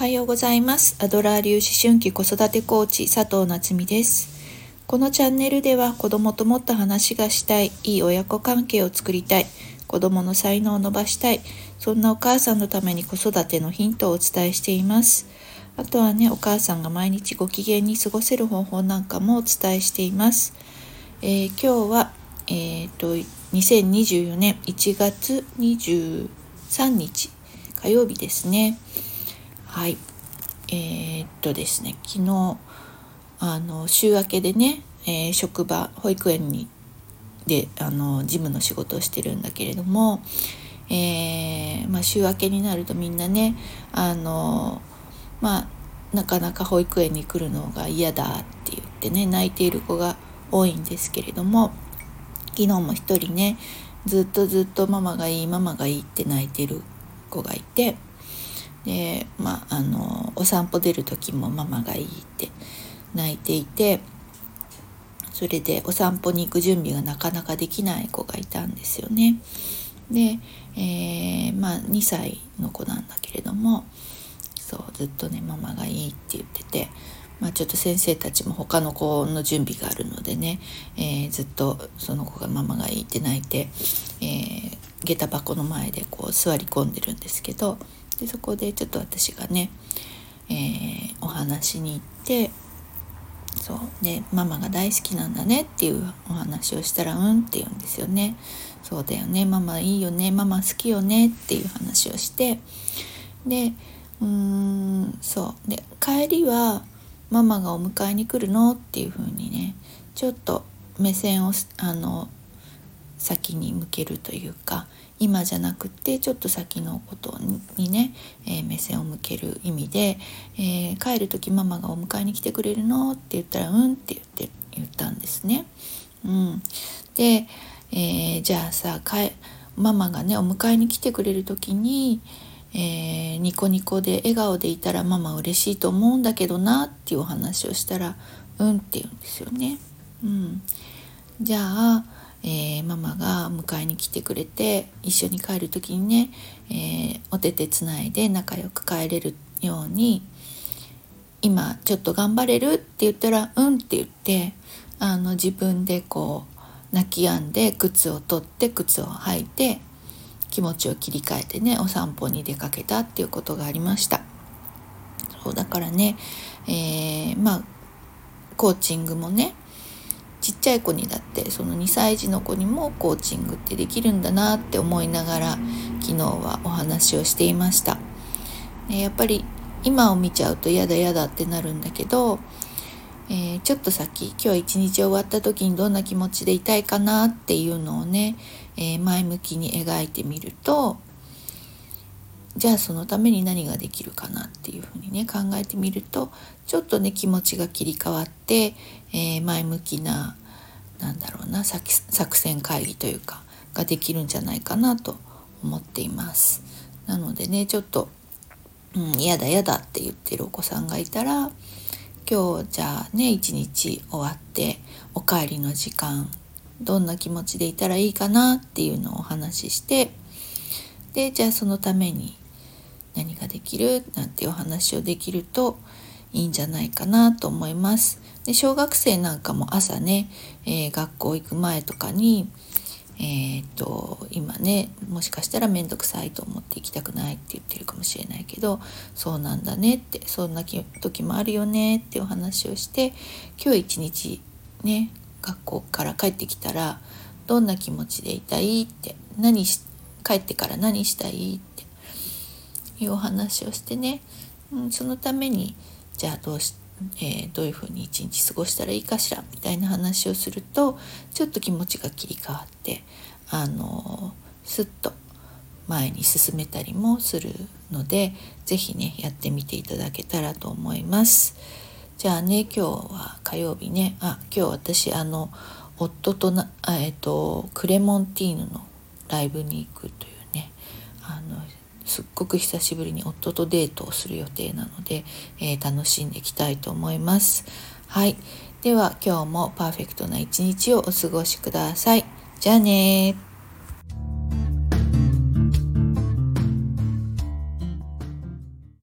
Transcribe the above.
はようございます。アドラー流思春期子育てコーチ佐藤夏実です。このチャンネルでは子供ともっと話がしたいいい親子関係を作りたい子供の才能を伸ばしたいそんなお母さんのために子育てのヒントをお伝えしています。あとはねお母さんが毎日ご機嫌に過ごせる方法なんかもお伝えしています、えー、今日はえっ、ー、と2024年1月23日火曜日ですね。はい。えー、っとですね昨日あの週明けでね、えー、職場保育園にであの事務の仕事をしてるんだけれども、えー、まあ、週明けになるとみんなねあのまあなかなか保育園に来るのが嫌だって言ってね泣いている子が多いんですけれども昨日も一人ねずっとずっとママがいいママがいいって泣いてる子がいてであのお散歩出る時もママがいいって泣いていてそれでお散歩に行く準備がなかなかできない子がいたんですよね。で、えー、まあ2歳の子なんだけれどもそうずっとねママがいいって言っててまあ、ちょっと先生たちも他の子の準備があるのでね、えー、ずっとその子がママがいいって泣いて、えー、下駄箱の前でこう座り込んでるんですけどでそこでちょっと私がね、えー、お話しに行ってそうでママが大好きなんだねっていうお話をしたら「うん」って言うんですよね。そうだよねママいいよねママ好きよねっていう話をしてでうーんそうで帰りはママがお迎えに来るの？っていう風にねちょっと目線をあの先に向けるというか今じゃなくってちょっと先のことにね、えー、目線を向ける意味で、えー、帰る時ママがお迎えに来てくれるのって言ったら「うん」って言って言ったんですね。うん、で、えー、じゃあさママがねお迎えに来てくれる時にえ、ニコニコで笑顔でいたらママ嬉しいと思うんだけどなっていうお話をしたら「うん」って言うんですよね。うん、じゃあ、えー、ママが迎えに来てくれて一緒に帰る時にね、えー、お手手つないで仲良く帰れるように「今ちょっと頑張れる?」って言ったら「うん」って言ってあの自分でこう泣き止んで靴を取って靴を履いて気持ちを切り替えてねお散歩に出かけたっていうことがありましたそうだからね、えー、まあコーチングもねちっちゃい子にだってその2歳児の子にもコーチングってできるんだなって思いながら昨日はお話をしていました、やっぱり今を見ちゃうと嫌だ嫌だってなるんだけど、えー、ちょっと先今日一日終わった時にどんな気持ちでいたいかなっていうのをね、えー、前向きに描いてみるとじゃあそのために何ができるかなっていうふうにね考えてみるとちょっとね気持ちが切り替わって、えー、前向きななんだろうな作戦会議というかができるんじゃないかなと思っています。なのでねちょっと「うん、嫌だ嫌だ」って言ってるお子さんがいたら今日じゃあね一日終わってお帰りの時間どんな気持ちでいたらいいかなっていうのをお話ししてでじゃあそのために何ができる？なんてお話をできるといいんじゃないかなと思います。で小学生なんかも朝ね、えー、学校行く前とかにえー、っと今ねもしかしたら面倒くさいと思って行きたくないって言ってるかもしれないけどそうなんだねってそんな時もあるよねってお話をして今日一日ね学校から帰ってきたらどんな気持ちでいたいって何し帰ってから何したいっていうお話をしてね、うん、そのためにじゃあどうし、えー、どういうふうに一日過ごしたらいいかしらみたいな話をするとちょっと気持ちが切り替わってあのすっと前に進めたりもするので是非ねやってみていただけたらと思います。じゃあね今日は火曜日ねあ今日私あの夫とな、えっと、クレモンティーヌのライブに行くというすっごく久しぶりに夫とデートをする予定なので、えー、楽しんでいきたいと思います。はい。では今日もパーフェクトな一日をお過ごしください。じゃあね